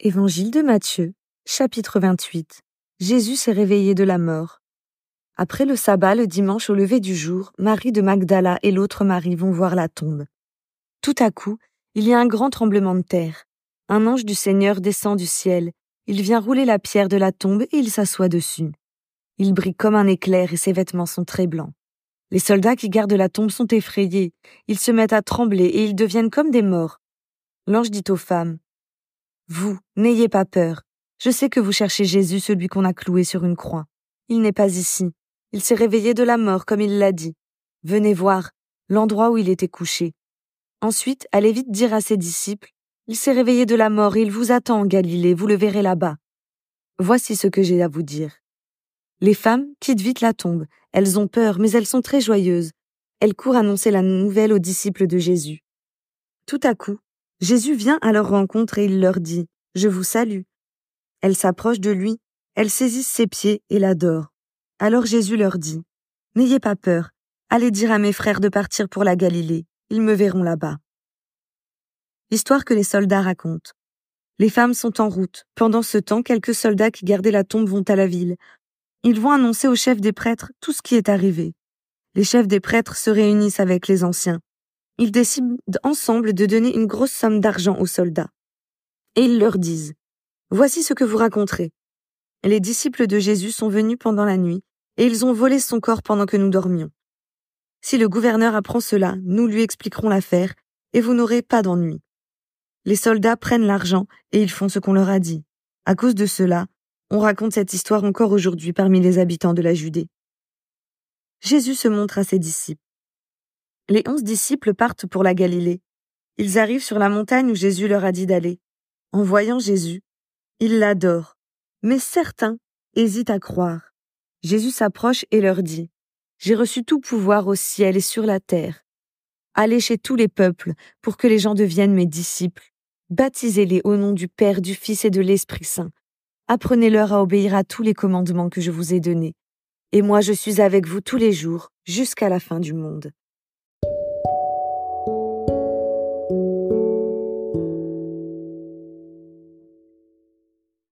Évangile de Matthieu, chapitre 28. Jésus s'est réveillé de la mort. Après le sabbat, le dimanche au lever du jour, Marie de Magdala et l'autre Marie vont voir la tombe. Tout à coup, il y a un grand tremblement de terre. Un ange du Seigneur descend du ciel. Il vient rouler la pierre de la tombe et il s'assoit dessus. Il brille comme un éclair et ses vêtements sont très blancs. Les soldats qui gardent la tombe sont effrayés. Ils se mettent à trembler et ils deviennent comme des morts. L'ange dit aux femmes, Vous, n'ayez pas peur. Je sais que vous cherchez Jésus, celui qu'on a cloué sur une croix. Il n'est pas ici. Il s'est réveillé de la mort, comme il l'a dit. Venez voir l'endroit où il était couché. Ensuite, allez vite dire à ses disciples, Il s'est réveillé de la mort et il vous attend en Galilée, vous le verrez là-bas. Voici ce que j'ai à vous dire. Les femmes quittent vite la tombe. Elles ont peur, mais elles sont très joyeuses. Elles courent annoncer la nouvelle aux disciples de Jésus. Tout à coup, Jésus vient à leur rencontre et il leur dit, Je vous salue. Elles s'approchent de lui, elles saisissent ses pieds et l'adorent. Alors Jésus leur dit, N'ayez pas peur, allez dire à mes frères de partir pour la Galilée, ils me verront là-bas. Histoire que les soldats racontent. Les femmes sont en route. Pendant ce temps, quelques soldats qui gardaient la tombe vont à la ville. Ils vont annoncer aux chefs des prêtres tout ce qui est arrivé. Les chefs des prêtres se réunissent avec les anciens. Ils décident ensemble de donner une grosse somme d'argent aux soldats. Et ils leur disent, Voici ce que vous raconterez. Les disciples de Jésus sont venus pendant la nuit, et ils ont volé son corps pendant que nous dormions. Si le gouverneur apprend cela, nous lui expliquerons l'affaire, et vous n'aurez pas d'ennui. Les soldats prennent l'argent et ils font ce qu'on leur a dit. À cause de cela, on raconte cette histoire encore aujourd'hui parmi les habitants de la Judée. Jésus se montre à ses disciples. Les onze disciples partent pour la Galilée. Ils arrivent sur la montagne où Jésus leur a dit d'aller. En voyant Jésus, ils l'adorent, mais certains hésitent à croire. Jésus s'approche et leur dit, J'ai reçu tout pouvoir au ciel et sur la terre. Allez chez tous les peuples pour que les gens deviennent mes disciples. Baptisez-les au nom du Père, du Fils et de l'Esprit Saint. Apprenez-leur à obéir à tous les commandements que je vous ai donnés. Et moi je suis avec vous tous les jours, jusqu'à la fin du monde.